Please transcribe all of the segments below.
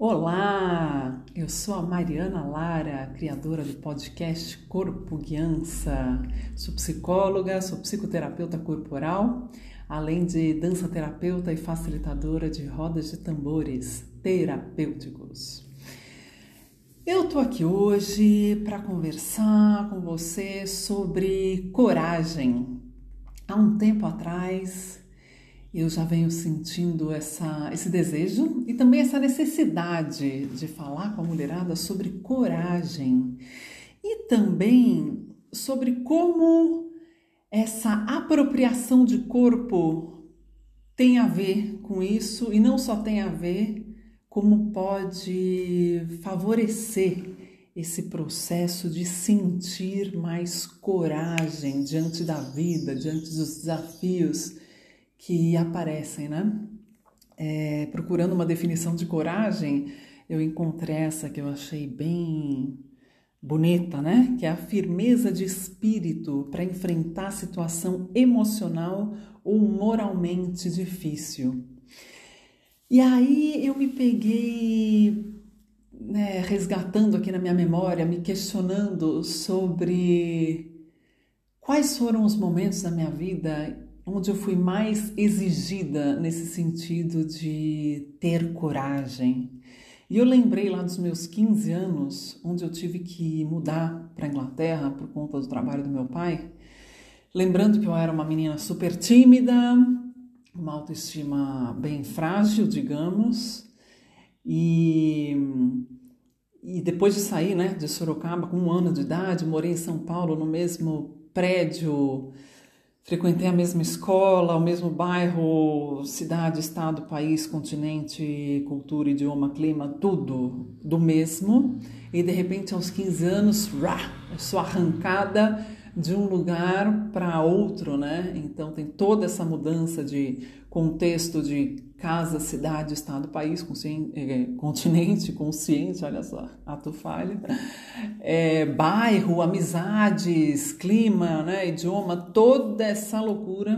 Olá, eu sou a Mariana Lara, criadora do podcast Corpo Guiança. Sou psicóloga, sou psicoterapeuta corporal, além de dança terapeuta e facilitadora de rodas de tambores terapêuticos. Eu tô aqui hoje para conversar com você sobre coragem. Há um tempo atrás, eu já venho sentindo essa, esse desejo e também essa necessidade de falar com a mulherada sobre coragem. E também sobre como essa apropriação de corpo tem a ver com isso e não só tem a ver, como pode favorecer esse processo de sentir mais coragem diante da vida, diante dos desafios que aparecem, né? É, procurando uma definição de coragem, eu encontrei essa que eu achei bem bonita, né? Que é a firmeza de espírito para enfrentar situação emocional ou moralmente difícil. E aí eu me peguei né, resgatando aqui na minha memória, me questionando sobre quais foram os momentos da minha vida onde eu fui mais exigida nesse sentido de ter coragem. E eu lembrei lá dos meus 15 anos, onde eu tive que mudar para a Inglaterra por conta do trabalho do meu pai, lembrando que eu era uma menina super tímida, uma autoestima bem frágil, digamos, e, e depois de sair né, de Sorocaba com um ano de idade, morei em São Paulo no mesmo prédio Frequentei a mesma escola, o mesmo bairro, cidade, estado, país, continente, cultura, idioma, clima, tudo do mesmo. E de repente, aos 15 anos, rá, eu sou arrancada de um lugar para outro, né? Então tem toda essa mudança de contexto de casa, cidade, estado, país, é, continente, consciente, olha só, ato falho, é, bairro, amizades, clima, né, idioma, toda essa loucura.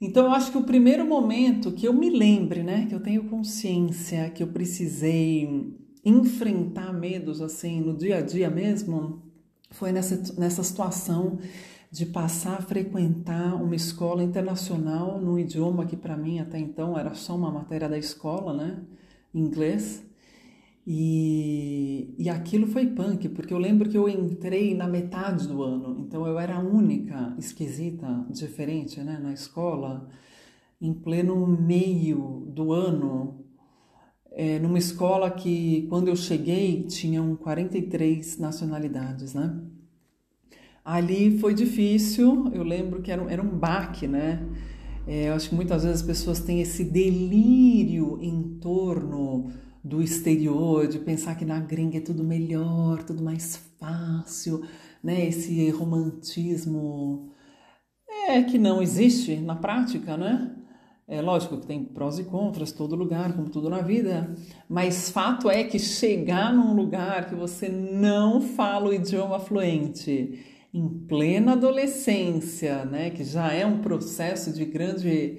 Então eu acho que o primeiro momento que eu me lembre, né, que eu tenho consciência que eu precisei enfrentar medos assim no dia a dia mesmo, foi nessa, nessa situação de passar a frequentar uma escola internacional num idioma que para mim até então era só uma matéria da escola, né? Inglês. E, e aquilo foi punk, porque eu lembro que eu entrei na metade do ano, então eu era a única esquisita, diferente, né, na escola, em pleno meio do ano, é, numa escola que, quando eu cheguei, tinham 43 nacionalidades, né? Ali foi difícil, eu lembro que era um, era um baque, né? É, eu acho que muitas vezes as pessoas têm esse delírio em torno do exterior, de pensar que na gringa é tudo melhor, tudo mais fácil, né? Esse romantismo é que não existe na prática, né? É lógico que tem prós e contras, todo lugar, como tudo na vida, mas fato é que chegar num lugar que você não fala o idioma fluente, em plena adolescência, né, que já é um processo de grande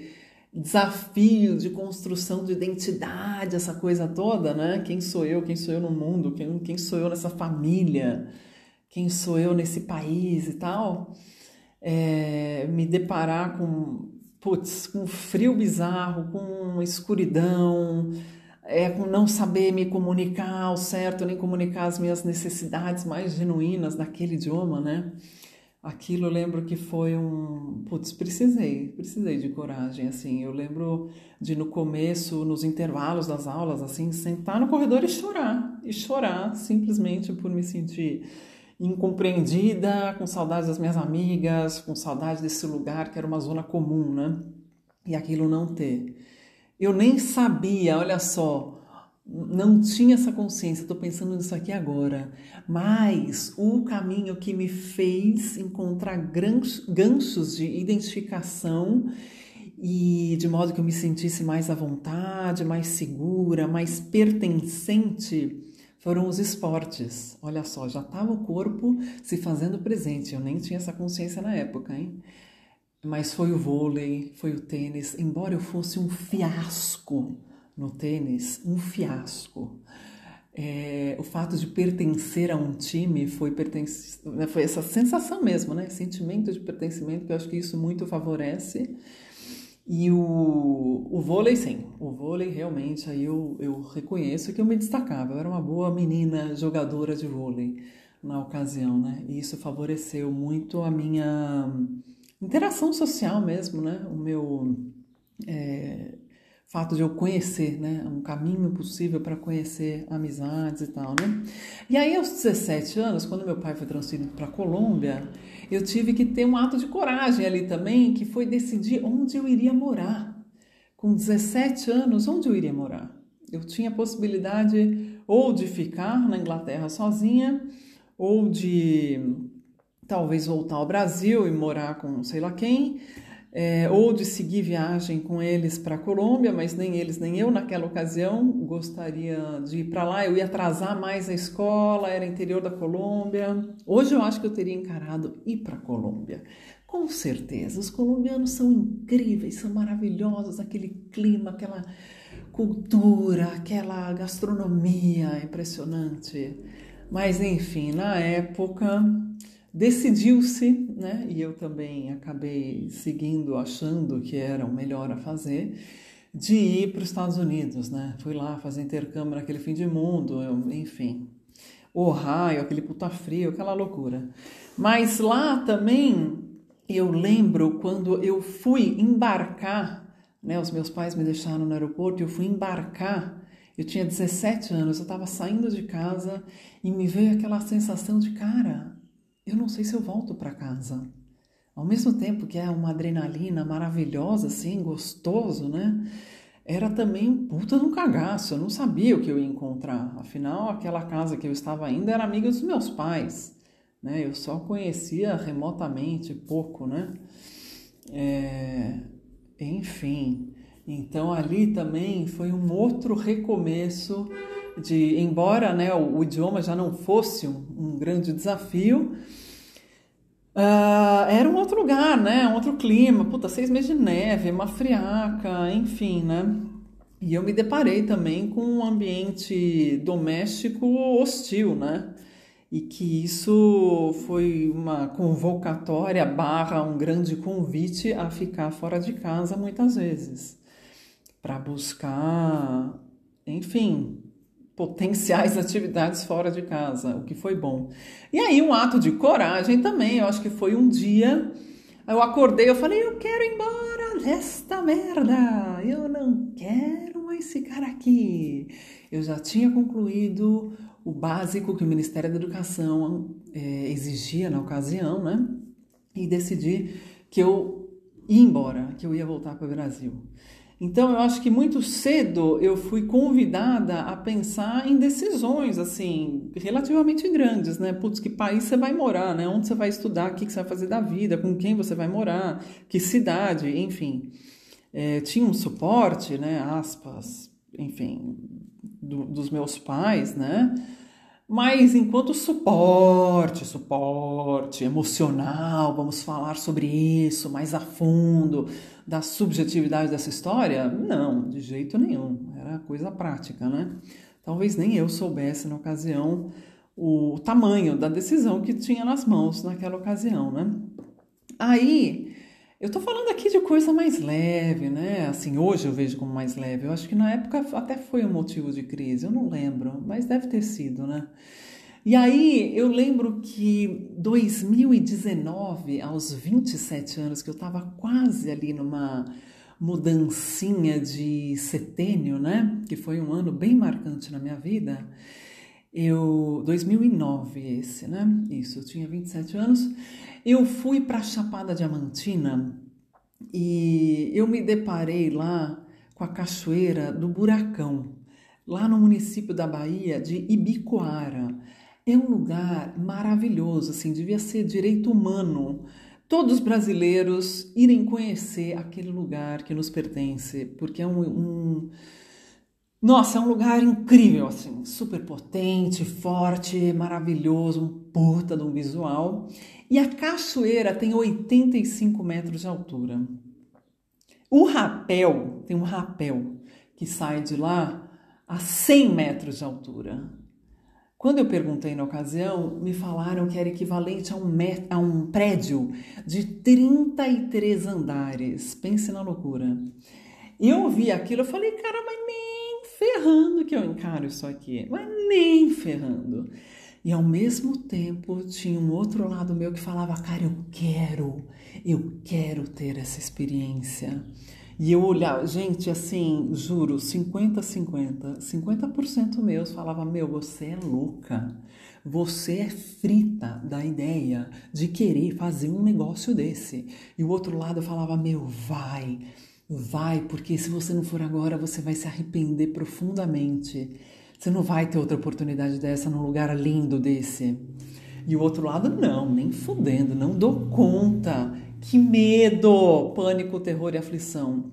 desafio de construção de identidade, essa coisa toda, né? Quem sou eu? Quem sou eu no mundo? Quem, quem sou eu nessa família? Quem sou eu nesse país e tal? É, me deparar com putz, com frio bizarro, com escuridão, é, não saber me comunicar ao certo, nem comunicar as minhas necessidades mais genuínas daquele idioma, né? Aquilo eu lembro que foi um. Putz, precisei, precisei de coragem, assim. Eu lembro de no começo, nos intervalos das aulas, assim, sentar no corredor e chorar. E chorar simplesmente por me sentir incompreendida, com saudades das minhas amigas, com saudade desse lugar que era uma zona comum, né? E aquilo não ter. Eu nem sabia, olha só, não tinha essa consciência, estou pensando nisso aqui agora, mas o caminho que me fez encontrar ganchos de identificação e de modo que eu me sentisse mais à vontade, mais segura, mais pertencente foram os esportes. Olha só, já estava o corpo se fazendo presente. Eu nem tinha essa consciência na época, hein? Mas foi o vôlei, foi o tênis. Embora eu fosse um fiasco no tênis, um fiasco. É, o fato de pertencer a um time foi, pertence, né, foi essa sensação mesmo, né? Sentimento de pertencimento, que eu acho que isso muito favorece. E o, o vôlei, sim, o vôlei realmente aí eu, eu reconheço que eu me destacava. Eu era uma boa menina jogadora de vôlei na ocasião, né? E isso favoreceu muito a minha interação social mesmo, né? O meu é, fato de eu conhecer, né? Um caminho possível para conhecer amizades e tal, né? E aí, aos 17 anos, quando meu pai foi transferido para a Colômbia, eu tive que ter um ato de coragem ali também, que foi decidir onde eu iria morar. Com 17 anos, onde eu iria morar? Eu tinha a possibilidade ou de ficar na Inglaterra sozinha, ou de talvez voltar ao Brasil e morar com sei lá quem, é, ou de seguir viagem com eles para a Colômbia, mas nem eles nem eu naquela ocasião gostaria de ir para lá. Eu ia atrasar mais a escola, era interior da Colômbia. Hoje eu acho que eu teria encarado ir para a Colômbia. Com certeza, os colombianos são incríveis, são maravilhosos, aquele clima, aquela cultura, aquela gastronomia impressionante. Mas enfim, na época decidiu-se, né? E eu também acabei seguindo, achando que era o melhor a fazer, de ir para os Estados Unidos, né? Fui lá fazer intercâmbio naquele fim de mundo, eu, enfim. Raio, aquele puta frio, aquela loucura. Mas lá também eu lembro quando eu fui embarcar, né? Os meus pais me deixaram no aeroporto e eu fui embarcar. Eu tinha 17 anos, eu estava saindo de casa e me veio aquela sensação de cara, eu não sei se eu volto para casa. Ao mesmo tempo que é uma adrenalina maravilhosa, assim, gostoso, né? Era também um puta no cagaço. Eu não sabia o que eu ia encontrar. Afinal, aquela casa que eu estava ainda era amiga dos meus pais, né? Eu só conhecia remotamente, pouco, né? É... Enfim, então ali também foi um outro recomeço de, embora né, o, o idioma já não fosse um, um grande desafio, uh, era um outro lugar, né, um outro clima, puta, seis meses de neve, uma friaca, enfim, né? E eu me deparei também com um ambiente doméstico hostil, né? E que isso foi uma convocatória barra um grande convite a ficar fora de casa muitas vezes para buscar, enfim, potenciais atividades fora de casa, o que foi bom. E aí um ato de coragem também, eu acho que foi um dia, eu acordei, eu falei, eu quero ir embora desta merda, eu não quero mais ficar aqui. Eu já tinha concluído o básico que o Ministério da Educação é, exigia na ocasião, né? E decidi que eu ia embora, que eu ia voltar para o Brasil. Então, eu acho que muito cedo eu fui convidada a pensar em decisões, assim, relativamente grandes, né? Putz, que país você vai morar, né? Onde você vai estudar, o que você vai fazer da vida, com quem você vai morar, que cidade, enfim. É, tinha um suporte, né? Aspas, enfim, do, dos meus pais, né? Mas enquanto suporte, suporte emocional, vamos falar sobre isso mais a fundo, da subjetividade dessa história? Não, de jeito nenhum. Era coisa prática, né? Talvez nem eu soubesse na ocasião o tamanho da decisão que tinha nas mãos naquela ocasião, né? Aí, eu tô falando aqui de coisa mais leve, né? Assim, hoje eu vejo como mais leve. Eu acho que na época até foi um motivo de crise, eu não lembro, mas deve ter sido, né? E aí eu lembro que 2019, aos 27 anos, que eu estava quase ali numa mudancinha de setênio, né? Que foi um ano bem marcante na minha vida. Eu 2009 esse, né? Isso, eu tinha 27 anos. Eu fui para Chapada Diamantina e eu me deparei lá com a cachoeira do Buracão, lá no município da Bahia de Ibicoara. É um lugar maravilhoso, assim, devia ser direito humano todos os brasileiros irem conhecer aquele lugar que nos pertence, porque é um, um nossa, é um lugar incrível, assim, super potente, forte, maravilhoso, um puta de um visual. E a cachoeira tem 85 metros de altura. O rapel, tem um rapel, que sai de lá a 100 metros de altura. Quando eu perguntei na ocasião, me falaram que era equivalente a um, a um prédio de 33 andares. Pense na loucura. E eu ouvi aquilo, eu falei, cara, mas nem ferrando que eu encaro isso aqui. Mas nem ferrando. E ao mesmo tempo tinha um outro lado meu que falava, cara, eu quero, eu quero ter essa experiência. E eu olhava, gente, assim, juro, 50-50. 50%, meus falava, meu, você é louca. Você é frita da ideia de querer fazer um negócio desse. E o outro lado falava, meu, vai, vai, porque se você não for agora, você vai se arrepender profundamente. Você não vai ter outra oportunidade dessa num lugar lindo desse. E o outro lado, não, nem fudendo, não dou conta. Que medo! Pânico, terror e aflição.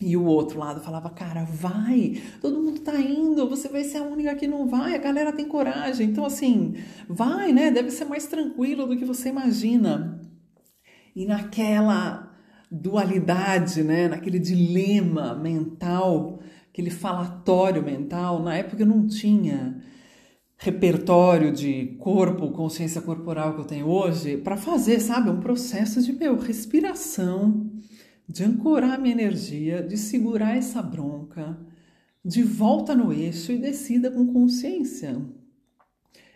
E o outro lado falava, cara, vai, todo mundo tá indo, você vai ser a única que não vai, a galera tem coragem. Então, assim, vai, né? Deve ser mais tranquilo do que você imagina. E naquela dualidade, né? Naquele dilema mental, aquele falatório mental, na época eu não tinha repertório de corpo, consciência corporal que eu tenho hoje, para fazer, sabe, um processo de meu respiração, de ancorar minha energia, de segurar essa bronca, de volta no eixo e descida com consciência.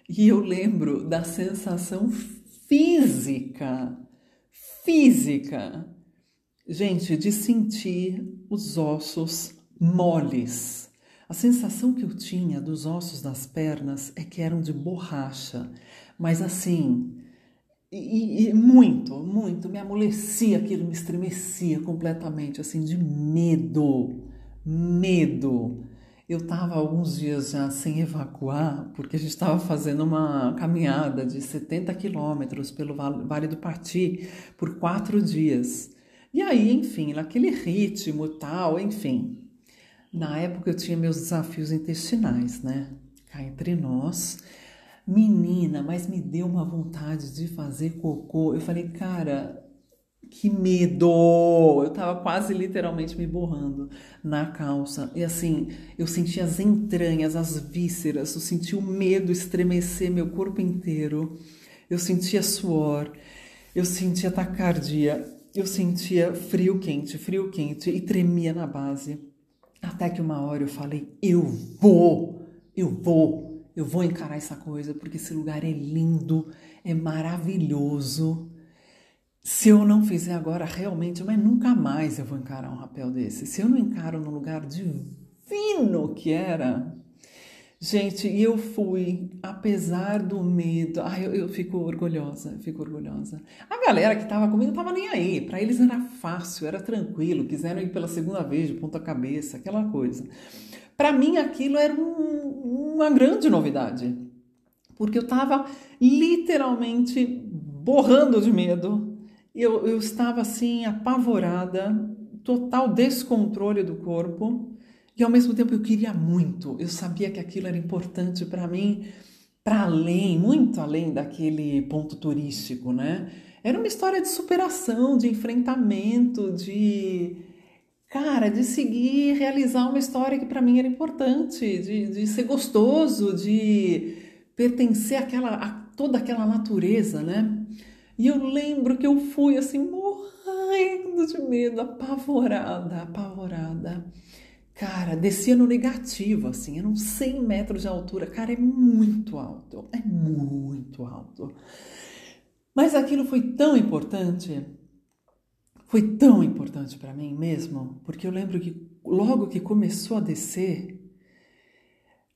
E eu lembro da sensação física, física, gente, de sentir os ossos moles a sensação que eu tinha dos ossos das pernas é que eram de borracha, mas assim, e, e, muito, muito, me amolecia aquilo, me estremecia completamente, assim, de medo, medo. Eu estava alguns dias já sem evacuar, porque a gente estava fazendo uma caminhada de 70 quilômetros pelo Vale do Pati por quatro dias. E aí, enfim, naquele ritmo tal, enfim, na época eu tinha meus desafios intestinais, né? Cá entre nós. Menina, mas me deu uma vontade de fazer cocô. Eu falei, cara, que medo! Eu tava quase literalmente me borrando na calça. E assim, eu senti as entranhas, as vísceras, eu senti o medo estremecer meu corpo inteiro. Eu sentia suor, eu sentia taquicardia, eu sentia frio quente, frio quente e tremia na base. Até que uma hora eu falei: eu vou, eu vou, eu vou encarar essa coisa, porque esse lugar é lindo, é maravilhoso. Se eu não fizer agora, realmente, mas nunca mais eu vou encarar um rapel desse. Se eu não encaro no lugar divino que era, Gente, e eu fui, apesar do medo, ai, eu, eu fico orgulhosa, fico orgulhosa. A galera que tava comigo não tava nem aí, para eles era fácil, era tranquilo, quiseram ir pela segunda vez de ponta cabeça, aquela coisa. Para mim aquilo era um, uma grande novidade, porque eu tava literalmente borrando de medo, eu, eu estava assim apavorada, total descontrole do corpo. E ao mesmo tempo eu queria muito, eu sabia que aquilo era importante para mim, para além, muito além daquele ponto turístico, né? Era uma história de superação, de enfrentamento, de. Cara, de seguir, realizar uma história que para mim era importante, de, de ser gostoso, de pertencer àquela, a toda aquela natureza, né? E eu lembro que eu fui assim, morrendo de medo, apavorada, apavorada. Cara, descia no negativo, assim, eram 100 metros de altura. Cara, é muito alto, é muito alto. Mas aquilo foi tão importante, foi tão importante para mim mesmo, porque eu lembro que logo que começou a descer,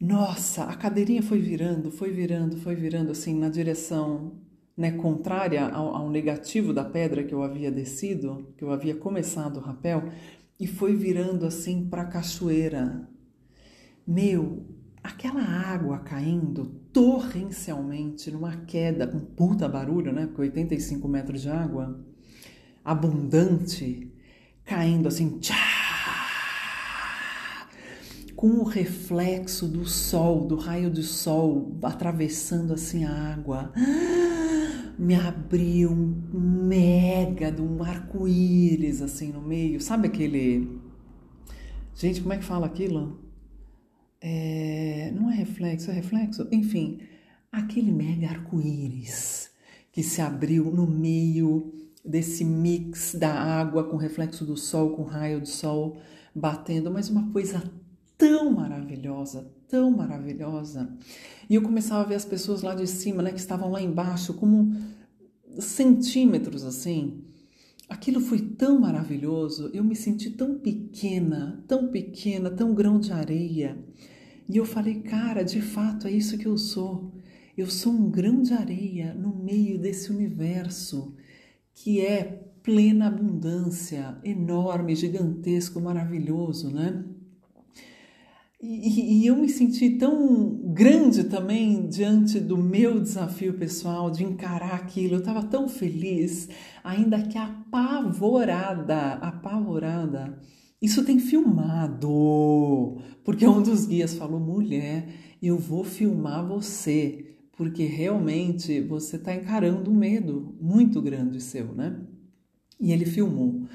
nossa, a cadeirinha foi virando, foi virando, foi virando, assim, na direção né, contrária ao, ao negativo da pedra que eu havia descido, que eu havia começado o rapel, e foi virando assim para a cachoeira. Meu, aquela água caindo torrencialmente numa queda com puta barulho, né? Porque 85 metros de água, abundante, caindo assim, tchá, com o reflexo do sol, do raio de sol atravessando assim a água. Me abriu um mega de um arco-íris assim no meio. Sabe aquele. Gente, como é que fala aquilo? É, não é reflexo, é reflexo? Enfim, aquele mega arco-íris que se abriu no meio desse mix da água com reflexo do sol, com raio do sol batendo, mas uma coisa tão maravilhosa, tão maravilhosa. E eu começava a ver as pessoas lá de cima, né, que estavam lá embaixo, como centímetros assim. Aquilo foi tão maravilhoso, eu me senti tão pequena, tão pequena, tão grão de areia. E eu falei, cara, de fato é isso que eu sou. Eu sou um grão de areia no meio desse universo que é plena abundância, enorme, gigantesco, maravilhoso, né? E, e, eu me senti tão grande também diante do meu desafio pessoal de encarar aquilo. Eu estava tão feliz, ainda que apavorada, apavorada. Isso tem filmado, porque um dos guias falou: mulher, eu vou filmar você, porque realmente você está encarando um medo muito grande seu, né? E ele filmou.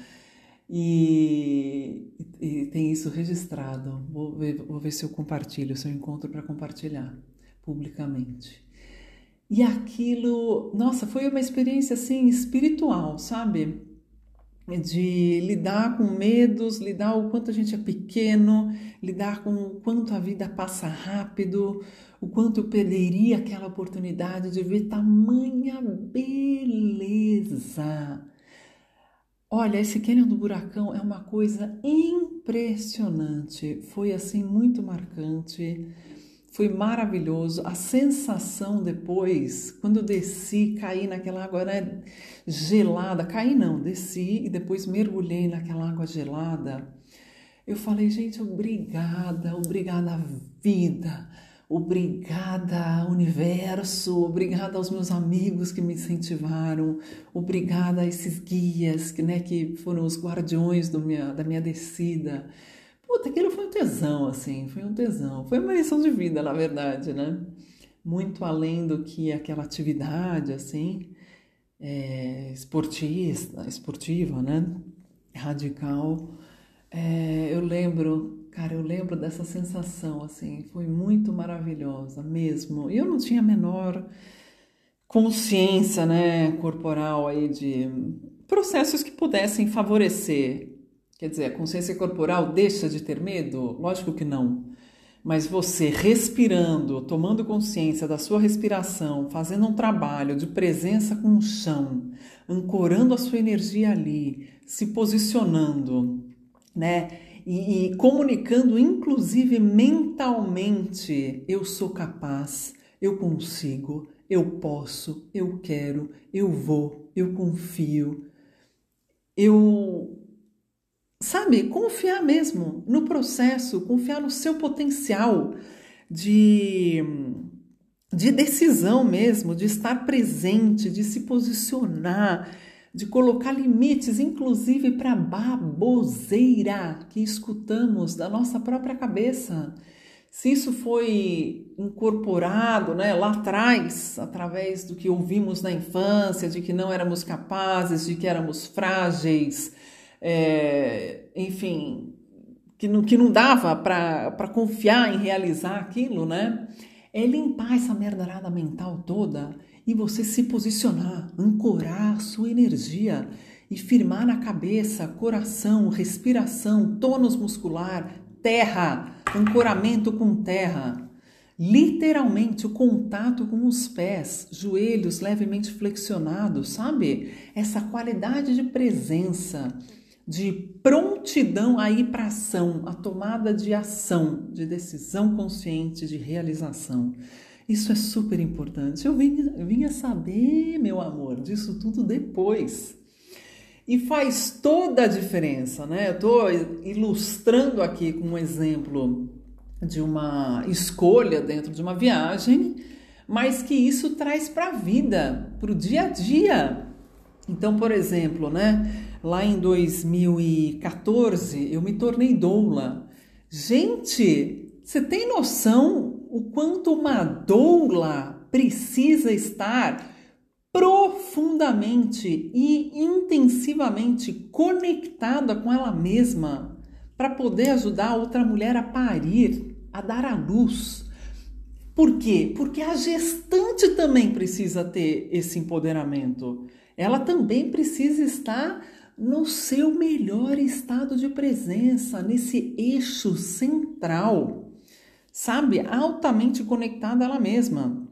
E, e, tem isso registrado. Vou ver, vou ver se eu compartilho, se eu encontro para compartilhar publicamente. E aquilo, nossa, foi uma experiência assim espiritual, sabe? De lidar com medos, lidar o quanto a gente é pequeno, lidar com o quanto a vida passa rápido, o quanto eu perderia aquela oportunidade de ver tamanha beleza Olha, esse cânion do buracão é uma coisa impressionante. Foi assim muito marcante. Foi maravilhoso. A sensação depois, quando eu desci, caí naquela água né, gelada. Caí não, desci e depois mergulhei naquela água gelada. Eu falei, gente, obrigada, obrigada vida Obrigada, universo, obrigada aos meus amigos que me incentivaram, obrigada a esses guias que, né, que foram os guardiões minha, da minha descida. Puta, aquilo foi um tesão, assim, foi um tesão. Foi uma lição de vida, na verdade, né? Muito além do que aquela atividade, assim, é, esportista, esportiva, né? Radical. É, eu lembro Cara, eu lembro dessa sensação, assim, foi muito maravilhosa mesmo. E eu não tinha a menor consciência, né, corporal aí de processos que pudessem favorecer. Quer dizer, a consciência corporal deixa de ter medo? Lógico que não. Mas você respirando, tomando consciência da sua respiração, fazendo um trabalho de presença com o chão, ancorando a sua energia ali, se posicionando, né? E, e comunicando, inclusive mentalmente: eu sou capaz, eu consigo, eu posso, eu quero, eu vou, eu confio. Eu. Sabe, confiar mesmo no processo, confiar no seu potencial de, de decisão mesmo, de estar presente, de se posicionar, de colocar limites, inclusive para baboseira que escutamos da nossa própria cabeça. Se isso foi incorporado né, lá atrás, através do que ouvimos na infância, de que não éramos capazes, de que éramos frágeis, é, enfim, que não, que não dava para confiar em realizar aquilo, né? É limpar essa merdarada mental toda e você se posicionar, ancorar sua energia e firmar na cabeça, coração, respiração, tônus muscular, terra, ancoramento com terra. Literalmente o contato com os pés, joelhos levemente flexionados, sabe? Essa qualidade de presença, de prontidão a ir para ação, a tomada de ação, de decisão consciente, de realização. Isso é super importante. Eu vinha, saber, meu amor, disso tudo depois. E faz toda a diferença, né? Eu estou ilustrando aqui com um exemplo de uma escolha dentro de uma viagem, mas que isso traz para a vida, para o dia a dia. Então, por exemplo, né? Lá em 2014 eu me tornei doula. Gente, você tem noção o quanto uma doula precisa estar profundamente e intensivamente conectada com ela mesma para poder ajudar outra mulher a parir, a dar à luz. Por quê? Porque a gestante também precisa ter esse empoderamento. Ela também precisa estar no seu melhor estado de presença, nesse eixo central, sabe? Altamente conectada a ela mesma,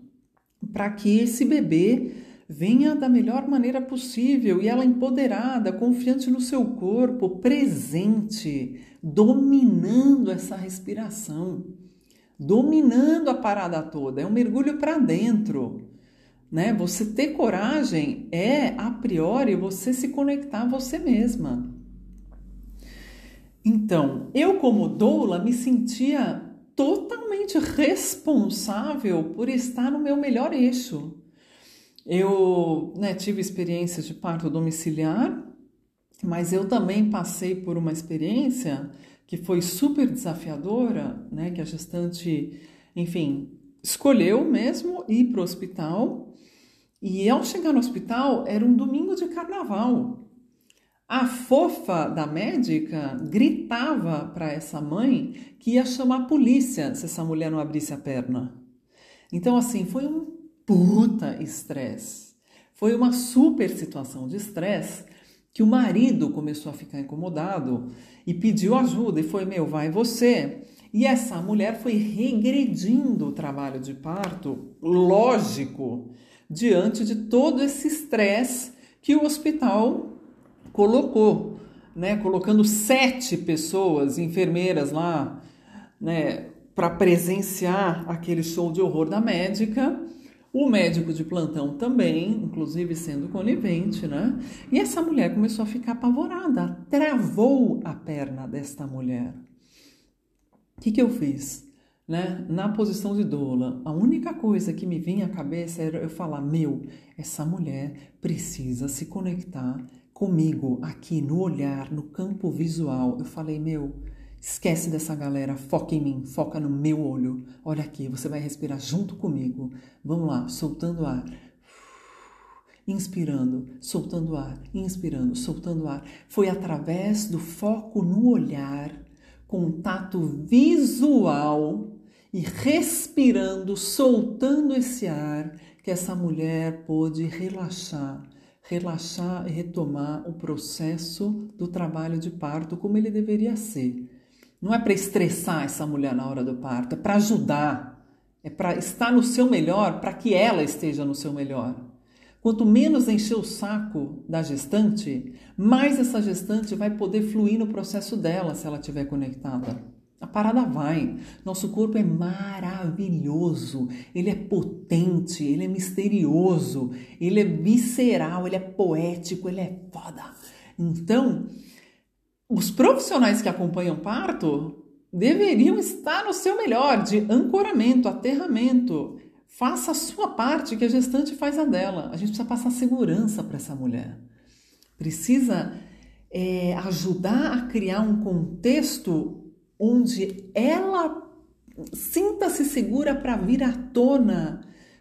para que esse bebê venha da melhor maneira possível e ela empoderada, confiante no seu corpo, presente, dominando essa respiração, dominando a parada toda. É um mergulho para dentro. Né? Você ter coragem é, a priori, você se conectar a você mesma. Então, eu, como doula, me sentia totalmente responsável por estar no meu melhor eixo. Eu né, tive experiências de parto domiciliar, mas eu também passei por uma experiência que foi super desafiadora, né, que a gestante, enfim, escolheu mesmo ir para o hospital. E ao chegar no hospital, era um domingo de carnaval. A fofa da médica gritava para essa mãe que ia chamar a polícia se essa mulher não abrisse a perna. Então, assim, foi um puta estresse. Foi uma super situação de estresse que o marido começou a ficar incomodado e pediu ajuda e foi meu, vai você. E essa mulher foi regredindo o trabalho de parto, lógico, diante de todo esse estresse que o hospital colocou, né, colocando sete pessoas, enfermeiras lá, né, para presenciar aquele show de horror da médica o médico de plantão também, inclusive sendo conivente, né? E essa mulher começou a ficar apavorada, travou a perna desta mulher. O que, que eu fiz? Né? Na posição de doula, a única coisa que me vinha à cabeça era eu falar: meu, essa mulher precisa se conectar comigo aqui no olhar, no campo visual. Eu falei: meu, Esquece dessa galera, foca em mim, foca no meu olho. Olha aqui, você vai respirar junto comigo. Vamos lá, soltando ar. Inspirando, soltando ar, inspirando, soltando ar. Foi através do foco no olhar, contato visual e respirando, soltando esse ar, que essa mulher pôde relaxar, relaxar e retomar o processo do trabalho de parto como ele deveria ser não é para estressar essa mulher na hora do parto, é para ajudar, é para estar no seu melhor, para que ela esteja no seu melhor. Quanto menos encher o saco da gestante, mais essa gestante vai poder fluir no processo dela se ela estiver conectada. A parada vai. Nosso corpo é maravilhoso, ele é potente, ele é misterioso, ele é visceral, ele é poético, ele é foda. Então, os profissionais que acompanham parto deveriam estar no seu melhor de ancoramento, aterramento. Faça a sua parte, que a gestante faz a dela. A gente precisa passar segurança para essa mulher. Precisa é, ajudar a criar um contexto onde ela sinta-se segura para vir à tona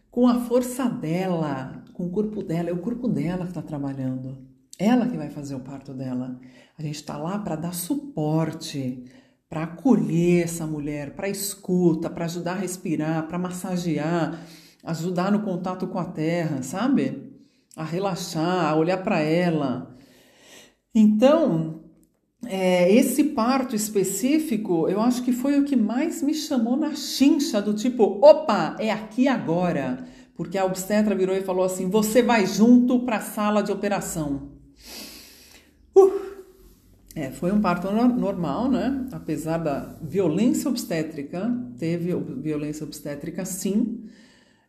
com a força dela, com o corpo dela. É o corpo dela que está trabalhando. Ela que vai fazer o parto dela. A gente está lá para dar suporte, para acolher essa mulher, para escuta, para ajudar a respirar, para massagear, ajudar no contato com a terra, sabe? A relaxar, a olhar para ela. Então, é, esse parto específico, eu acho que foi o que mais me chamou na chincha, do tipo, opa, é aqui agora. Porque a obstetra virou e falou assim: você vai junto para a sala de operação. Uh! É, foi um parto normal, né? Apesar da violência obstétrica, teve violência obstétrica sim,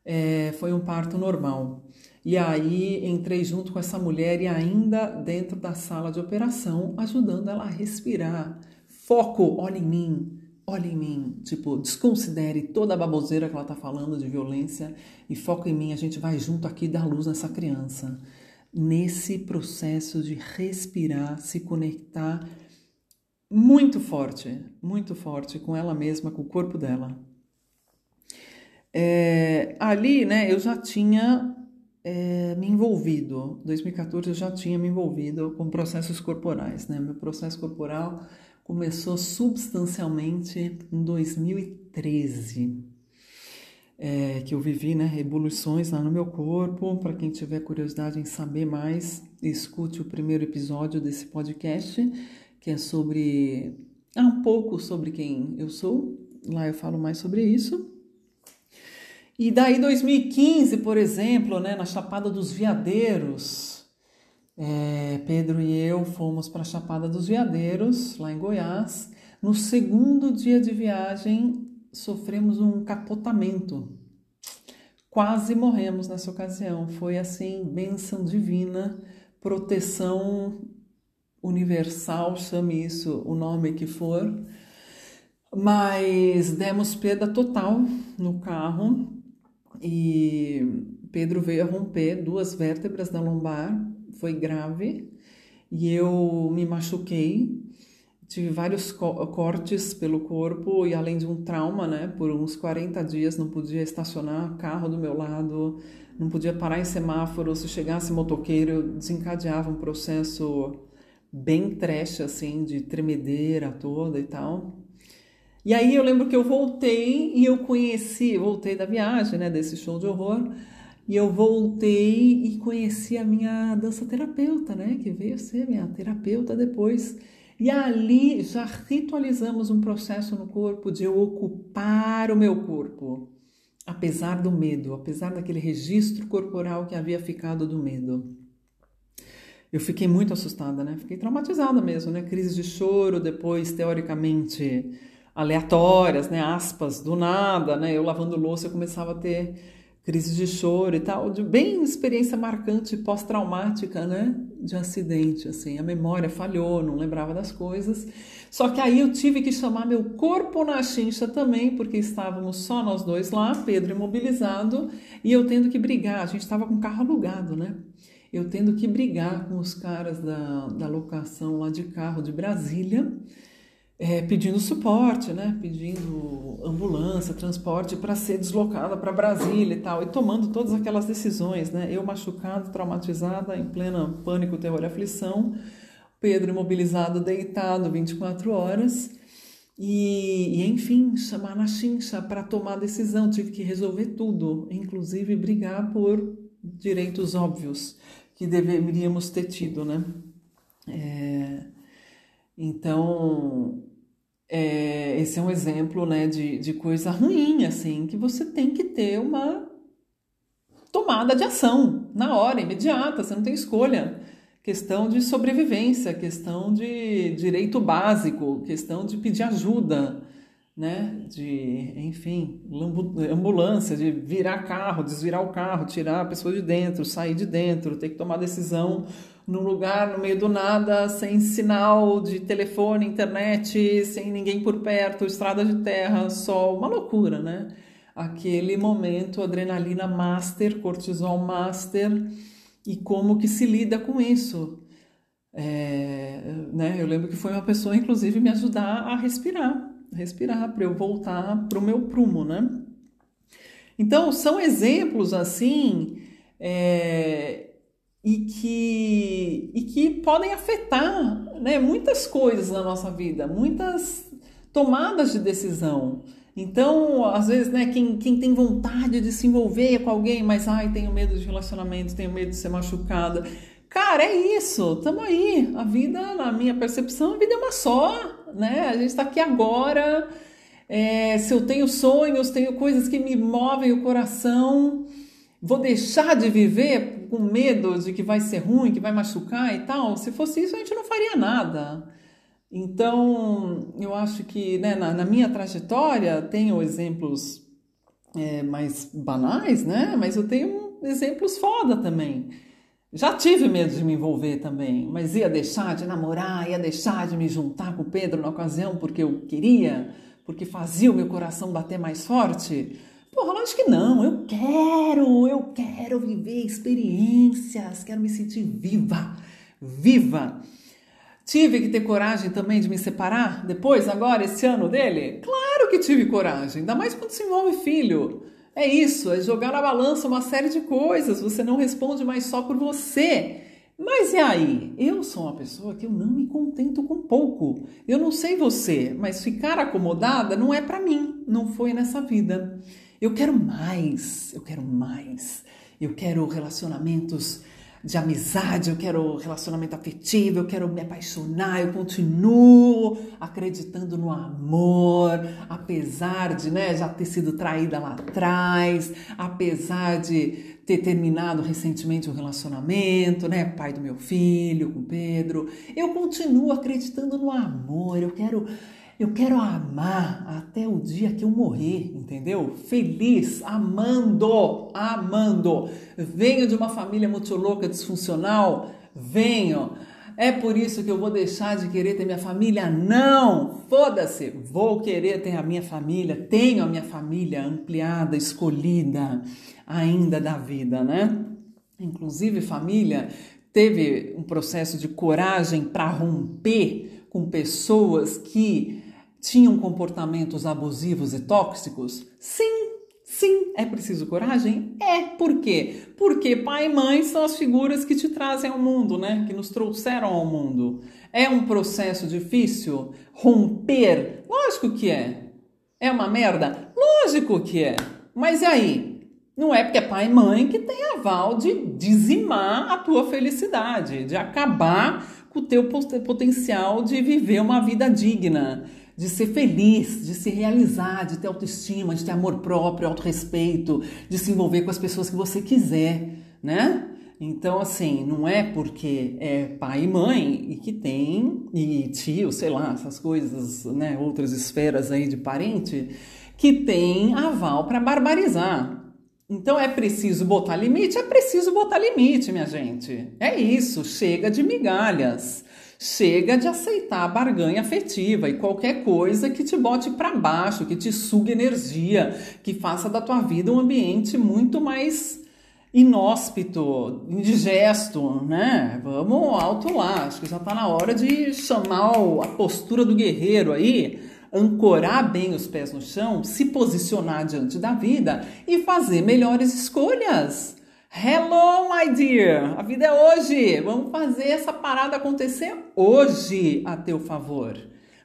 é, foi um parto normal. E aí entrei junto com essa mulher e ainda dentro da sala de operação, ajudando ela a respirar. Foco, olha em mim, olha em mim. Tipo, desconsidere toda a baboseira que ela tá falando de violência e foco em mim. A gente vai junto aqui dar luz nessa criança nesse processo de respirar, se conectar muito forte, muito forte com ela mesma, com o corpo dela. É, ali, né, eu já tinha é, me envolvido, 2014 eu já tinha me envolvido com processos corporais, né, meu processo corporal começou substancialmente em 2013. É, que eu vivi, né, evoluções lá no meu corpo. Para quem tiver curiosidade em saber mais, escute o primeiro episódio desse podcast, que é sobre ah, um pouco sobre quem eu sou. Lá eu falo mais sobre isso. E daí 2015, por exemplo, né, na Chapada dos Veadeiros, é, Pedro e eu fomos para a Chapada dos Veadeiros, lá em Goiás. No segundo dia de viagem, sofremos um capotamento. Quase morremos nessa ocasião. Foi assim, bênção divina, proteção universal, chame isso o nome que for. Mas demos perda total no carro e Pedro veio a romper duas vértebras da lombar, foi grave, e eu me machuquei, tive vários cortes pelo corpo e além de um trauma, né, por uns 40 dias não podia estacionar carro do meu lado, não podia parar em semáforo, se chegasse motoqueiro, desencadeava um processo bem trash assim, de tremedeira toda e tal. E aí eu lembro que eu voltei e eu conheci, voltei da viagem, né, desse show de horror, e eu voltei e conheci a minha dança terapeuta, né, que veio ser minha terapeuta depois. E ali já ritualizamos um processo no corpo de eu ocupar o meu corpo, apesar do medo, apesar daquele registro corporal que havia ficado do medo. Eu fiquei muito assustada, né? Fiquei traumatizada mesmo, né? Crise de choro, depois, teoricamente, aleatórias, né, aspas, do nada, né, eu lavando louça eu começava a ter crise de choro e tal, de bem experiência marcante pós-traumática, né, de acidente, assim, a memória falhou, não lembrava das coisas. Só que aí eu tive que chamar meu corpo na chincha também, porque estávamos só nós dois lá, Pedro imobilizado, e eu tendo que brigar. A gente estava com carro alugado, né? Eu tendo que brigar com os caras da, da locação lá de carro de Brasília é, pedindo suporte, né? Pedindo ambulância, transporte para ser deslocada para Brasília e tal, e tomando todas aquelas decisões, né? Eu machucada, traumatizada, em plena pânico, terror e aflição, Pedro imobilizado, deitado 24 horas. E, e, enfim, chamar na chincha para tomar decisão, tive que resolver tudo, inclusive brigar por direitos óbvios que deveríamos ter tido, né? É, então, é, esse é um exemplo né, de, de coisa ruim, assim, que você tem que ter uma tomada de ação na hora, imediata, você não tem escolha. Questão de sobrevivência, questão de direito básico, questão de pedir ajuda, né? De, enfim, ambulância, de virar carro, desvirar o carro, tirar a pessoa de dentro, sair de dentro, ter que tomar decisão num lugar no meio do nada, sem sinal de telefone, internet, sem ninguém por perto, estrada de terra, só uma loucura, né? Aquele momento, adrenalina master, cortisol master, e como que se lida com isso. É, né? Eu lembro que foi uma pessoa, inclusive, me ajudar a respirar, respirar para eu voltar para o meu prumo, né? Então, são exemplos assim é, e que, e que podem afetar né, muitas coisas na nossa vida, muitas tomadas de decisão. Então, às vezes, né, quem, quem tem vontade de se envolver com alguém, mas ai, tenho medo de relacionamento, tenho medo de ser machucada. Cara, é isso, tamo aí. A vida, na minha percepção, a vida é uma só, né? A gente está aqui agora. É, se eu tenho sonhos, tenho coisas que me movem o coração, vou deixar de viver com medo de que vai ser ruim, que vai machucar e tal. Se fosse isso, a gente não faria nada. Então, eu acho que né, na, na, minha trajetória tenho exemplos é, mais banais, né? Mas eu tenho exemplos foda também. Já tive medo de me envolver também, mas ia deixar de namorar, ia deixar de me juntar com o Pedro na ocasião porque eu queria, porque fazia o meu coração bater mais forte. Porra, lógico que não. Eu quero, eu quero viver experiências, quero me sentir viva, viva. Tive que ter coragem também de me separar depois, agora, esse ano dele? Claro que tive coragem, ainda mais quando se envolve filho. É isso, é jogar na balança uma série de coisas. Você não responde mais só por você. Mas e aí? Eu sou uma pessoa que eu não me contento com pouco. Eu não sei você, mas ficar acomodada não é para mim, não foi nessa vida. Eu quero mais, eu quero mais. Eu quero relacionamentos de amizade, eu quero relacionamento afetivo, eu quero me apaixonar, eu continuo acreditando no amor, apesar de né, já ter sido traída lá atrás, apesar de ter terminado recentemente um relacionamento, né, pai do meu filho, com Pedro, eu continuo acreditando no amor, eu quero eu quero amar até o dia que eu morrer, entendeu? Feliz, amando, amando. Venho de uma família muito louca, disfuncional, venho. É por isso que eu vou deixar de querer ter minha família? Não! Foda-se! Vou querer ter a minha família, tenho a minha família ampliada, escolhida ainda da vida, né? Inclusive, família teve um processo de coragem para romper com pessoas que tinham comportamentos abusivos e tóxicos? Sim, sim. É preciso coragem? É. Por quê? Porque pai e mãe são as figuras que te trazem ao mundo, né? Que nos trouxeram ao mundo. É um processo difícil romper? Lógico que é. É uma merda? Lógico que é. Mas e aí? Não é porque é pai e mãe que tem aval de dizimar a tua felicidade, de acabar com o teu potencial de viver uma vida digna de ser feliz, de se realizar, de ter autoestima, de ter amor próprio, autorrespeito, de se envolver com as pessoas que você quiser, né? Então, assim, não é porque é pai e mãe e que tem, e tio, sei lá, essas coisas, né, outras esferas aí de parente, que tem aval para barbarizar. Então é preciso botar limite? É preciso botar limite, minha gente. É isso, chega de migalhas. Chega de aceitar a barganha afetiva e qualquer coisa que te bote para baixo, que te sugue energia, que faça da tua vida um ambiente muito mais inóspito, indigesto, né? Vamos alto lá. Acho que já está na hora de chamar a postura do guerreiro aí, ancorar bem os pés no chão, se posicionar diante da vida e fazer melhores escolhas. Hello, my dear! A vida é hoje! Vamos fazer essa parada acontecer hoje a teu favor.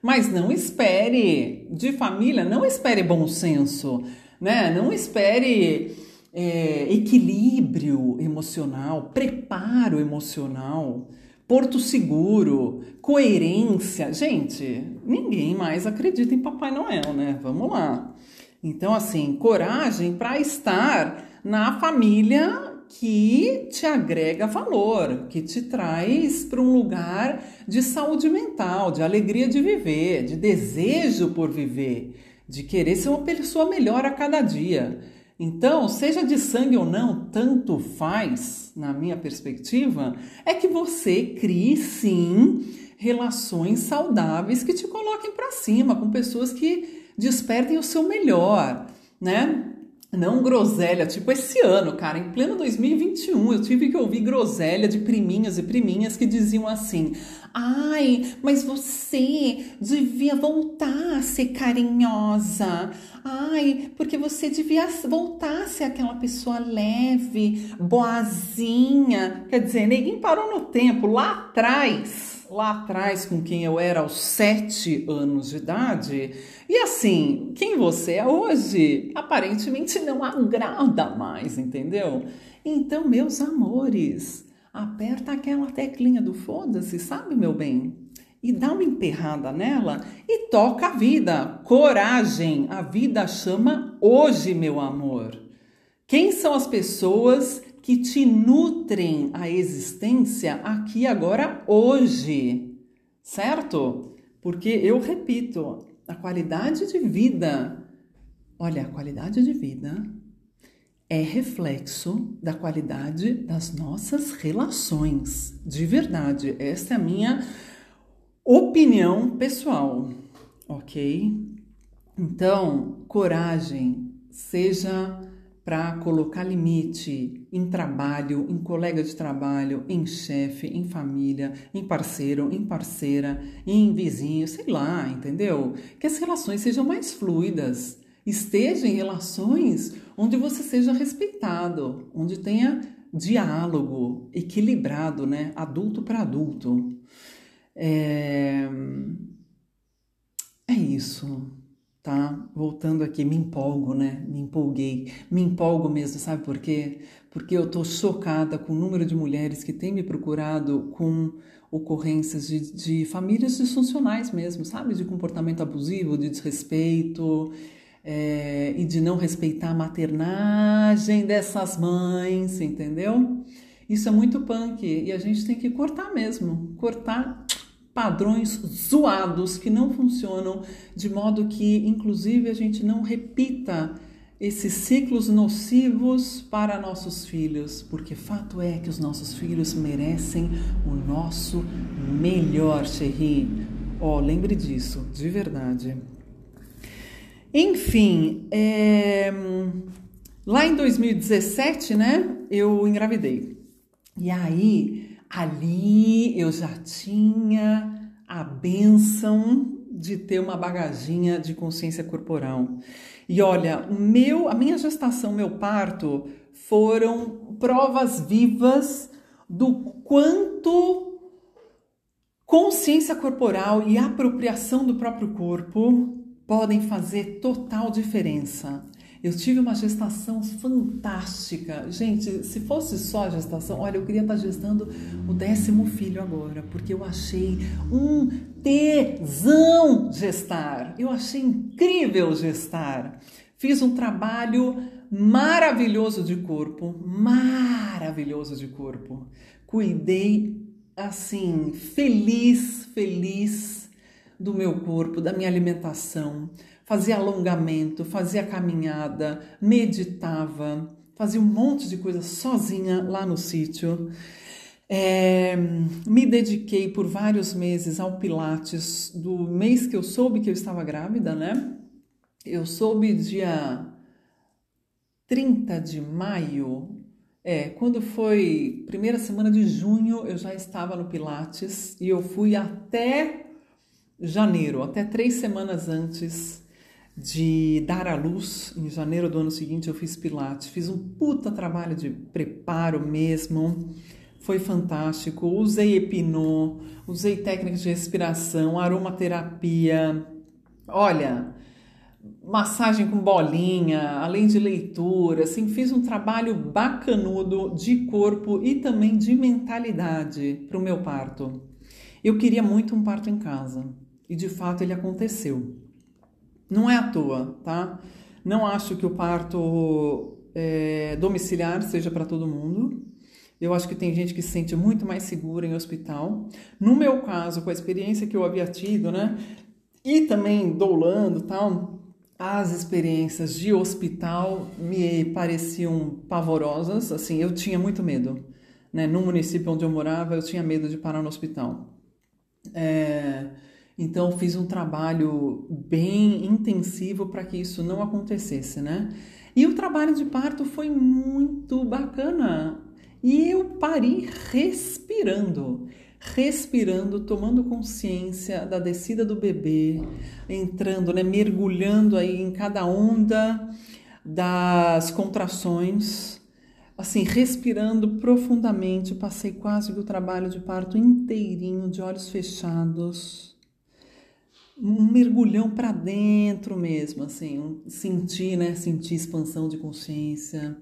Mas não espere de família, não espere bom senso, né? Não espere é, equilíbrio emocional, preparo emocional, porto seguro, coerência. Gente, ninguém mais acredita em Papai Noel, né? Vamos lá. Então, assim, coragem para estar na família que te agrega valor, que te traz para um lugar de saúde mental, de alegria de viver, de desejo por viver, de querer ser uma pessoa melhor a cada dia. Então, seja de sangue ou não, tanto faz, na minha perspectiva, é que você crie sim relações saudáveis que te coloquem para cima, com pessoas que despertem o seu melhor, né? Não groselha, tipo esse ano, cara, em pleno 2021, eu tive que ouvir groselha de priminhas e priminhas que diziam assim: ai, mas você devia voltar a ser carinhosa. Ai, porque você devia voltar a ser aquela pessoa leve, boazinha. Quer dizer, ninguém parou no tempo lá atrás lá atrás com quem eu era aos sete anos de idade. E assim, quem você é hoje aparentemente não agrada mais, entendeu? Então, meus amores, aperta aquela teclinha do foda-se, sabe, meu bem? E dá uma emperrada nela e toca a vida. Coragem. A vida chama hoje, meu amor. Quem são as pessoas que te nutrem a existência aqui, agora, hoje, certo? Porque eu repito, a qualidade de vida, olha, a qualidade de vida é reflexo da qualidade das nossas relações, de verdade. Essa é a minha opinião pessoal, ok? Então, coragem, seja para colocar limite em trabalho, em colega de trabalho, em chefe, em família, em parceiro, em parceira, em vizinho, sei lá, entendeu? Que as relações sejam mais fluidas. Esteja em relações onde você seja respeitado, onde tenha diálogo equilibrado, né? Adulto para adulto. É... é isso, tá? Voltando aqui, me empolgo, né? Me empolguei. Me empolgo mesmo, sabe por quê? Porque eu tô chocada com o número de mulheres que têm me procurado com ocorrências de, de famílias disfuncionais mesmo, sabe? De comportamento abusivo, de desrespeito é, e de não respeitar a maternagem dessas mães, entendeu? Isso é muito punk e a gente tem que cortar mesmo, cortar padrões zoados que não funcionam, de modo que, inclusive, a gente não repita esses ciclos nocivos para nossos filhos, porque fato é que os nossos filhos merecem o nosso melhor, Cherry. Ó, oh, lembre disso, de verdade. Enfim, é... lá em 2017, né, eu engravidei. E aí, ali eu já tinha a benção de ter uma bagaginha de consciência corporal. E olha, meu, a minha gestação, meu parto foram provas vivas do quanto consciência corporal e apropriação do próprio corpo podem fazer total diferença. Eu tive uma gestação fantástica. Gente, se fosse só gestação, olha, eu queria estar gestando o décimo filho agora, porque eu achei um tesão gestar. Eu achei incrível gestar. Fiz um trabalho maravilhoso de corpo, maravilhoso de corpo. Cuidei assim, feliz, feliz do meu corpo, da minha alimentação fazia alongamento, fazia caminhada, meditava, fazia um monte de coisa sozinha lá no sítio. É, me dediquei por vários meses ao Pilates do mês que eu soube que eu estava grávida, né? Eu soube dia 30 de maio. É, quando foi primeira semana de junho, eu já estava no Pilates e eu fui até janeiro, até três semanas antes de dar à luz. Em janeiro do ano seguinte eu fiz Pilates, fiz um puta trabalho de preparo mesmo. Foi fantástico. Usei epinô, usei técnicas de respiração, aromaterapia. Olha, massagem com bolinha, além de leitura, assim, fiz um trabalho bacanudo de corpo e também de mentalidade para o meu parto. Eu queria muito um parto em casa e de fato ele aconteceu. Não é à toa, tá? Não acho que o parto é, domiciliar seja para todo mundo. Eu acho que tem gente que se sente muito mais segura em hospital. No meu caso, com a experiência que eu havia tido, né? E também doulando tal, as experiências de hospital me pareciam pavorosas. Assim, eu tinha muito medo. Né? No município onde eu morava, eu tinha medo de parar no hospital. É então fiz um trabalho bem intensivo para que isso não acontecesse, né? E o trabalho de parto foi muito bacana. E eu parei respirando, respirando, tomando consciência da descida do bebê, entrando, né, mergulhando aí em cada onda das contrações, assim, respirando profundamente. Passei quase o trabalho de parto inteirinho, de olhos fechados um mergulhão para dentro mesmo, assim, um, sentir, né, sentir expansão de consciência,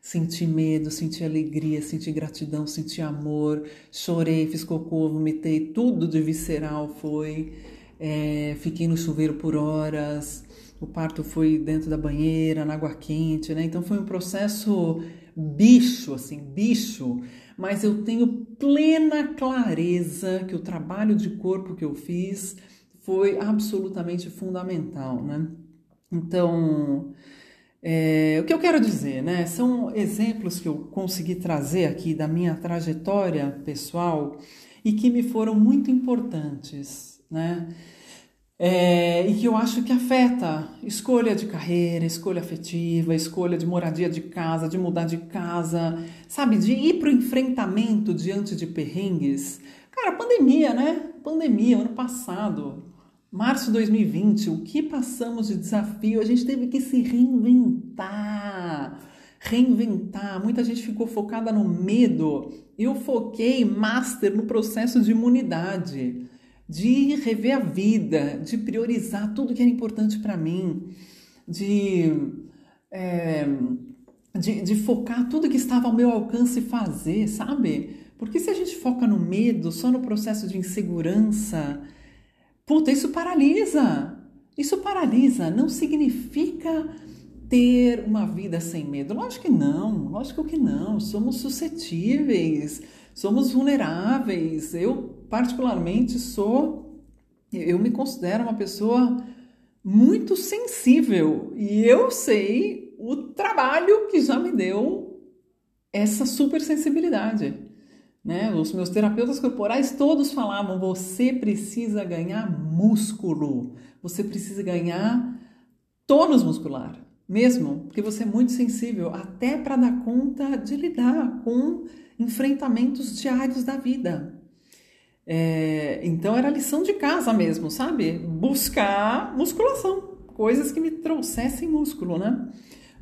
sentir medo, sentir alegria, sentir gratidão, sentir amor, chorei, fiz cocô, vomitei, tudo de visceral foi, é, fiquei no chuveiro por horas, o parto foi dentro da banheira, na água quente, né, então foi um processo bicho, assim, bicho, mas eu tenho plena clareza que o trabalho de corpo que eu fiz foi absolutamente fundamental, né? Então, é, o que eu quero dizer, né? São exemplos que eu consegui trazer aqui da minha trajetória pessoal e que me foram muito importantes, né? É, e que eu acho que afeta escolha de carreira, escolha afetiva, escolha de moradia de casa, de mudar de casa, sabe, de ir para o enfrentamento diante de perrengues. Cara, pandemia, né? Pandemia, ano passado, março de 2020, o que passamos de desafio? A gente teve que se reinventar, reinventar. Muita gente ficou focada no medo. Eu foquei master no processo de imunidade, de rever a vida, de priorizar tudo que era importante para mim, de, é, de, de focar tudo que estava ao meu alcance fazer, sabe? Porque se a gente foca no medo, só no processo de insegurança, puta, isso paralisa. Isso paralisa. Não significa ter uma vida sem medo? Lógico que não, lógico que não. Somos suscetíveis, somos vulneráveis. Eu, particularmente, sou, eu me considero uma pessoa muito sensível e eu sei o trabalho que já me deu essa super sensibilidade. Né? Os meus terapeutas corporais todos falavam: você precisa ganhar músculo, você precisa ganhar tônus muscular mesmo, porque você é muito sensível até para dar conta de lidar com enfrentamentos diários da vida. É, então era lição de casa mesmo, sabe? Buscar musculação, coisas que me trouxessem músculo, né?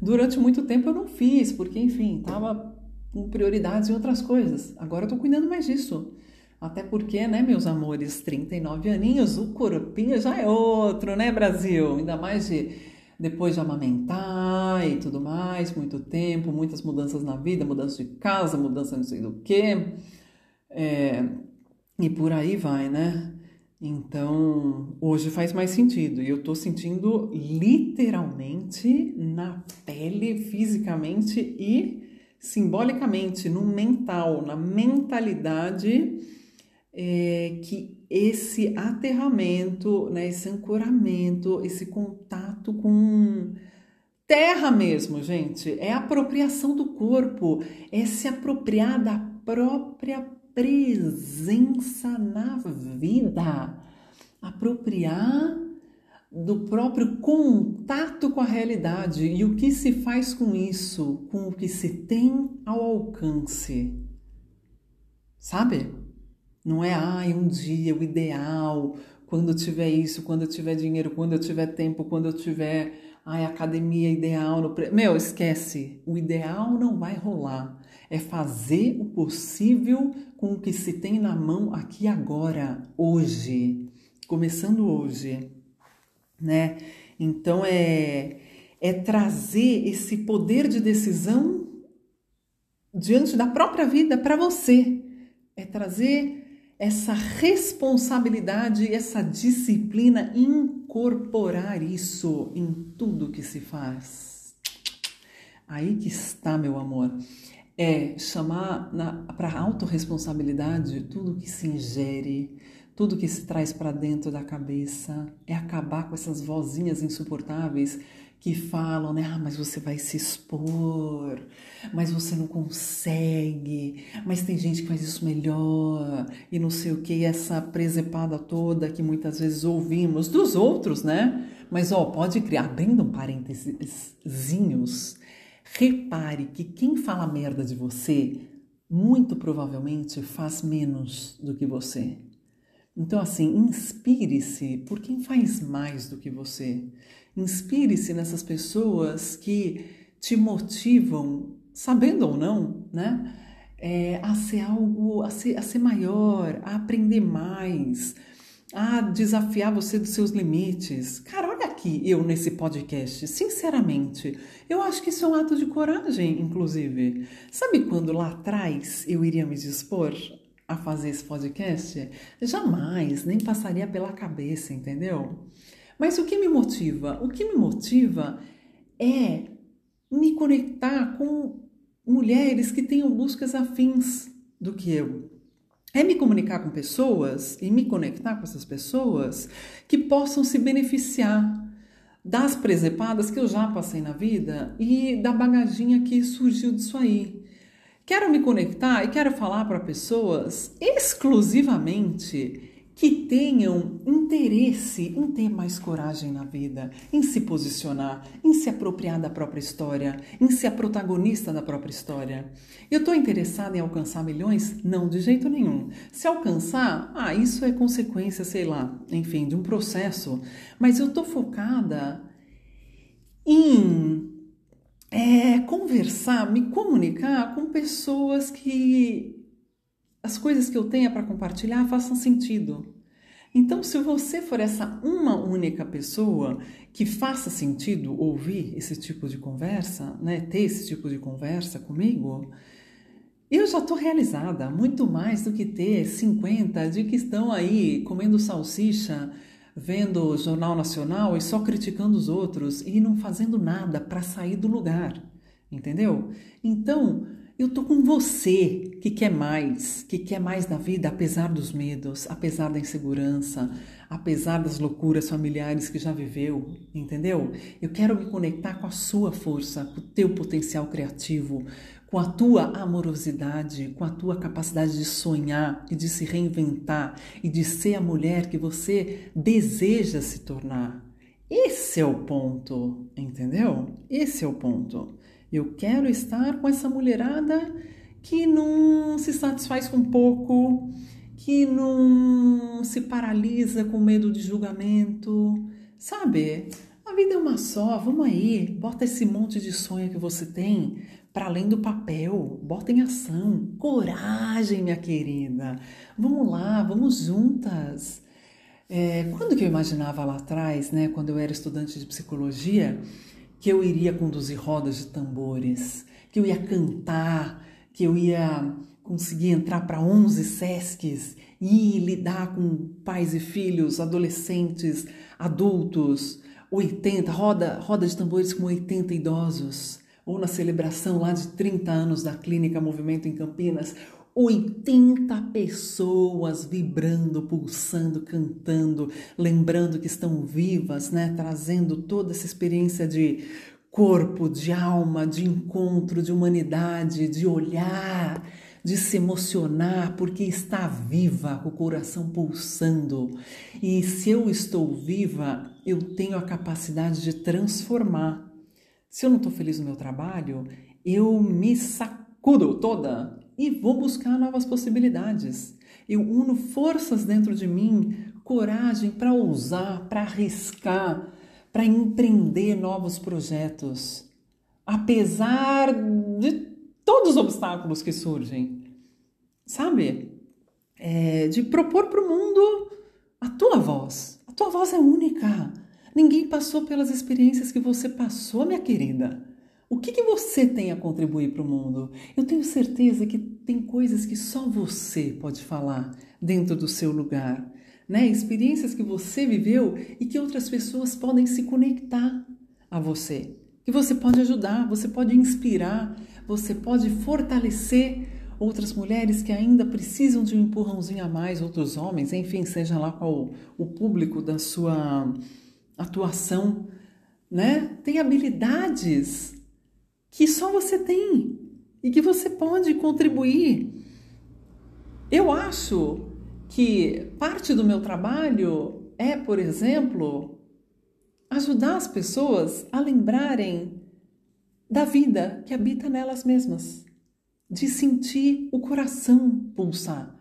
Durante muito tempo eu não fiz, porque enfim, tava com prioridades em outras coisas. Agora eu tô cuidando mais disso. Até porque, né, meus amores, 39 aninhos, o corpinho já é outro, né, Brasil? Ainda mais de depois de amamentar e tudo mais, muito tempo, muitas mudanças na vida, mudança de casa, mudança não sei do que, é, e por aí vai, né? Então, hoje faz mais sentido e eu tô sentindo literalmente na pele, fisicamente e simbolicamente, no mental, na mentalidade é, que esse aterramento, né, esse ancoramento, esse contato com terra mesmo, gente, é apropriação do corpo, é se apropriar da própria presença na vida, apropriar do próprio contato com a realidade e o que se faz com isso, com o que se tem ao alcance. Sabe? Não é, ai, um dia, o ideal, quando eu tiver isso, quando eu tiver dinheiro, quando eu tiver tempo, quando eu tiver, ai, academia ideal. No... Meu, esquece. O ideal não vai rolar. É fazer o possível com o que se tem na mão aqui agora, hoje. Começando hoje, né? Então é é trazer esse poder de decisão diante da própria vida para você. É trazer essa responsabilidade, essa disciplina, incorporar isso em tudo que se faz. Aí que está, meu amor. É chamar para autorresponsabilidade tudo que se ingere, tudo que se traz para dentro da cabeça, é acabar com essas vozinhas insuportáveis que falam, né? Ah, mas você vai se expor, mas você não consegue, mas tem gente que faz isso melhor, e não sei o que, essa presepada toda que muitas vezes ouvimos dos outros, né? Mas ó, pode criar, abrindo um parênteses, repare que quem fala merda de você, muito provavelmente faz menos do que você. Então, assim, inspire-se por quem faz mais do que você. Inspire-se nessas pessoas que te motivam, sabendo ou não, né? É, a ser algo, a ser, a ser maior, a aprender mais, a desafiar você dos seus limites. Cara, olha aqui eu nesse podcast, sinceramente, eu acho que isso é um ato de coragem, inclusive. Sabe quando lá atrás eu iria me dispor a fazer esse podcast? Jamais, nem passaria pela cabeça, entendeu? Mas o que me motiva? O que me motiva é me conectar com mulheres que tenham buscas afins do que eu. É me comunicar com pessoas e me conectar com essas pessoas que possam se beneficiar das presepadas que eu já passei na vida e da bagaginha que surgiu disso aí. Quero me conectar e quero falar para pessoas exclusivamente que tenham interesse em ter mais coragem na vida, em se posicionar, em se apropriar da própria história, em ser a protagonista da própria história. Eu estou interessada em alcançar milhões? Não, de jeito nenhum. Se alcançar, ah, isso é consequência, sei lá, enfim, de um processo. Mas eu estou focada em é, conversar, me comunicar com pessoas que as coisas que eu tenha para compartilhar façam sentido. Então, se você for essa uma única pessoa que faça sentido ouvir esse tipo de conversa, né, ter esse tipo de conversa comigo, eu já estou realizada, muito mais do que ter 50 de que estão aí comendo salsicha, vendo o Jornal Nacional e só criticando os outros e não fazendo nada para sair do lugar, entendeu? Então, eu tô com você que quer mais, que quer mais da vida, apesar dos medos, apesar da insegurança, apesar das loucuras familiares que já viveu, entendeu? Eu quero me conectar com a sua força, com o teu potencial criativo, com a tua amorosidade, com a tua capacidade de sonhar e de se reinventar e de ser a mulher que você deseja se tornar. Esse é o ponto, entendeu? Esse é o ponto. Eu quero estar com essa mulherada que não se satisfaz com pouco, que não se paralisa com medo de julgamento. Sabe? A vida é uma só, vamos aí, bota esse monte de sonho que você tem para além do papel, bota em ação. Coragem, minha querida. Vamos lá, vamos juntas. É, quando que eu imaginava lá atrás, né, quando eu era estudante de psicologia, que eu iria conduzir rodas de tambores, que eu ia cantar, que eu ia conseguir entrar para 11 SESCs e lidar com pais e filhos, adolescentes, adultos, 80, roda, roda de tambores com 80 idosos, ou na celebração lá de 30 anos da Clínica Movimento em Campinas, 80 pessoas vibrando, pulsando, cantando, lembrando que estão vivas, né? Trazendo toda essa experiência de corpo, de alma, de encontro, de humanidade, de olhar, de se emocionar, porque está viva, com o coração pulsando. E se eu estou viva, eu tenho a capacidade de transformar. Se eu não estou feliz no meu trabalho, eu me sacudo toda e vou buscar novas possibilidades. Eu uno forças dentro de mim, coragem para ousar, para arriscar, para empreender novos projetos, apesar de todos os obstáculos que surgem. Sabe? É, de propor para o mundo a tua voz. A tua voz é única. Ninguém passou pelas experiências que você passou, minha querida. O que, que você tem a contribuir para o mundo? Eu tenho certeza que tem coisas que só você pode falar dentro do seu lugar, né? Experiências que você viveu e que outras pessoas podem se conectar a você. Que você pode ajudar, você pode inspirar, você pode fortalecer outras mulheres que ainda precisam de um empurrãozinho a mais, outros homens, enfim, seja lá qual o público da sua atuação, né? Tem habilidades que só você tem e que você pode contribuir. Eu acho que parte do meu trabalho é, por exemplo, ajudar as pessoas a lembrarem da vida que habita nelas mesmas, de sentir o coração pulsar,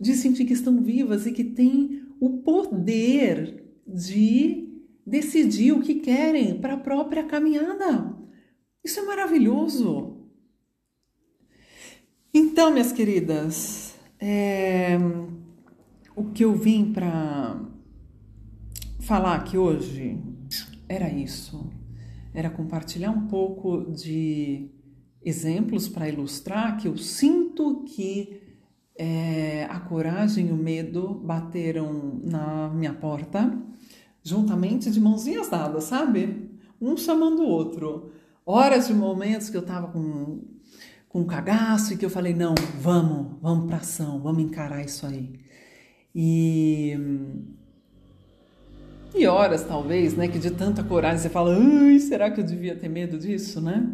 de sentir que estão vivas e que têm o poder de decidir o que querem para a própria caminhada. Isso é maravilhoso. Então, minhas queridas, é, o que eu vim para falar aqui hoje era isso. Era compartilhar um pouco de exemplos para ilustrar que eu sinto que é, a coragem e o medo bateram na minha porta, juntamente de mãozinhas dadas, sabe? Um chamando o outro horas de momentos que eu estava com, com um cagaço e que eu falei, não, vamos, vamos para ação, vamos encarar isso aí. E, e horas, talvez, né, que de tanta coragem você fala, ai, será que eu devia ter medo disso, né?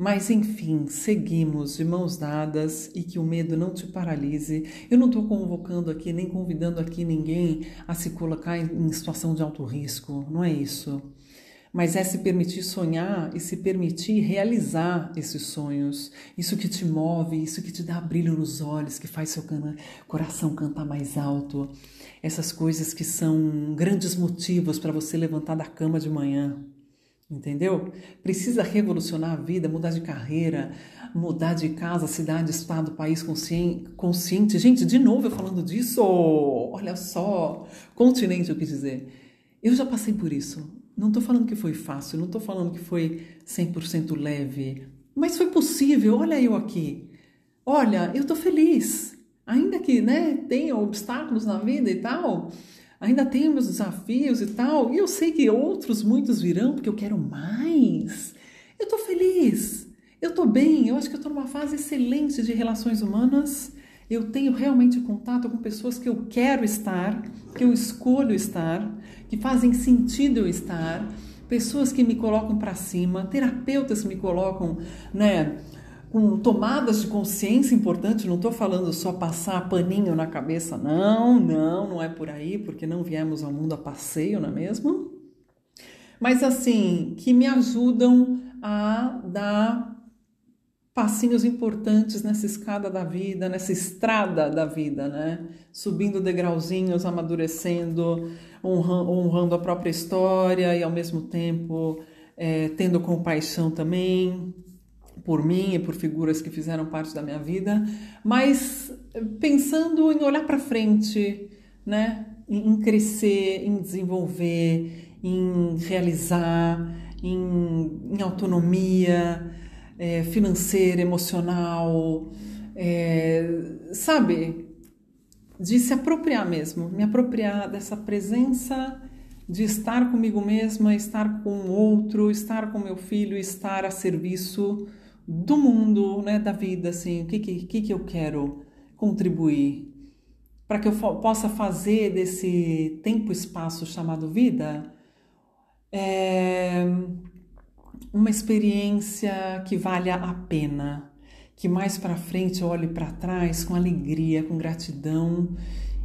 Mas enfim, seguimos de mãos dadas e que o medo não te paralise. Eu não estou convocando aqui, nem convidando aqui ninguém a se colocar em situação de alto risco, não é isso mas é se permitir sonhar e se permitir realizar esses sonhos. Isso que te move, isso que te dá brilho nos olhos, que faz seu coração cantar mais alto. Essas coisas que são grandes motivos para você levantar da cama de manhã. Entendeu? Precisa revolucionar a vida, mudar de carreira, mudar de casa, cidade, estado, país consciente. Gente, de novo eu falando disso, olha só, continente eu quis dizer. Eu já passei por isso. Não estou falando que foi fácil, não estou falando que foi 100% leve, mas foi possível. Olha eu aqui. Olha, eu estou feliz. Ainda que né, tenha obstáculos na vida e tal, ainda tenho meus desafios e tal, e eu sei que outros muitos virão porque eu quero mais. Eu estou feliz, eu estou bem, eu acho que eu estou numa fase excelente de relações humanas. Eu tenho realmente contato com pessoas que eu quero estar, que eu escolho estar, que fazem sentido eu estar, pessoas que me colocam para cima, terapeutas que me colocam, né, com tomadas de consciência importantes, não estou falando só passar paninho na cabeça, não, não, não é por aí, porque não viemos ao mundo a passeio, não é mesmo? Mas assim, que me ajudam a dar passinhos importantes nessa escada da vida, nessa estrada da vida, né? Subindo degrauzinhos, amadurecendo, honrando a própria história e ao mesmo tempo é, tendo compaixão também, por mim e por figuras que fizeram parte da minha vida, mas pensando em olhar para frente, né? Em, crescer, em desenvolver, em realizar, em, em autonomia é, financeira, emocional, é, sabe? De se apropriar mesmo, me apropriar dessa presença de estar comigo mesma, estar com o outro, estar com meu filho, estar a serviço do mundo, né, da vida, assim, o que, que, que eu quero contribuir para que eu possa fazer desse tempo-espaço chamado vida é, uma experiência que valha a pena, que mais para frente eu olhe para trás com alegria, com gratidão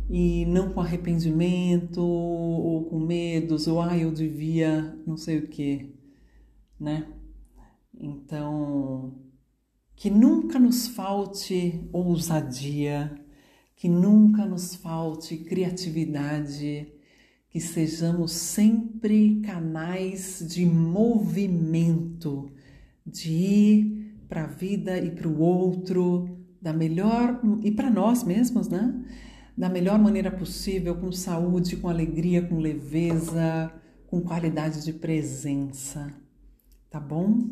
e não com arrependimento ou com medos ou ah, eu devia não sei o que, né? Então, que nunca nos falte ousadia, que nunca nos falte criatividade, que sejamos sempre canais de movimento, de ir para a vida e para o outro da melhor e para nós mesmos, né? Da melhor maneira possível, com saúde, com alegria, com leveza, com qualidade de presença. Tá bom?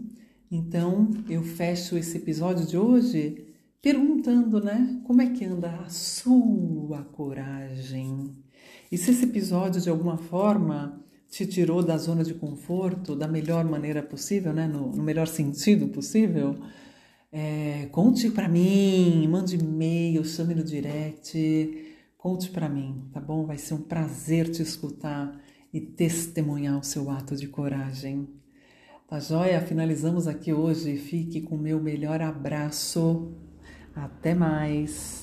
Então, eu fecho esse episódio de hoje perguntando, né? Como é que anda a sua coragem? E se esse episódio de alguma forma te tirou da zona de conforto da melhor maneira possível, né? No, no melhor sentido possível, é, conte para mim, mande e-mail, chame no direct, conte para mim, tá bom? Vai ser um prazer te escutar e testemunhar o seu ato de coragem. Tá joia? Finalizamos aqui hoje. Fique com o meu melhor abraço. Até mais.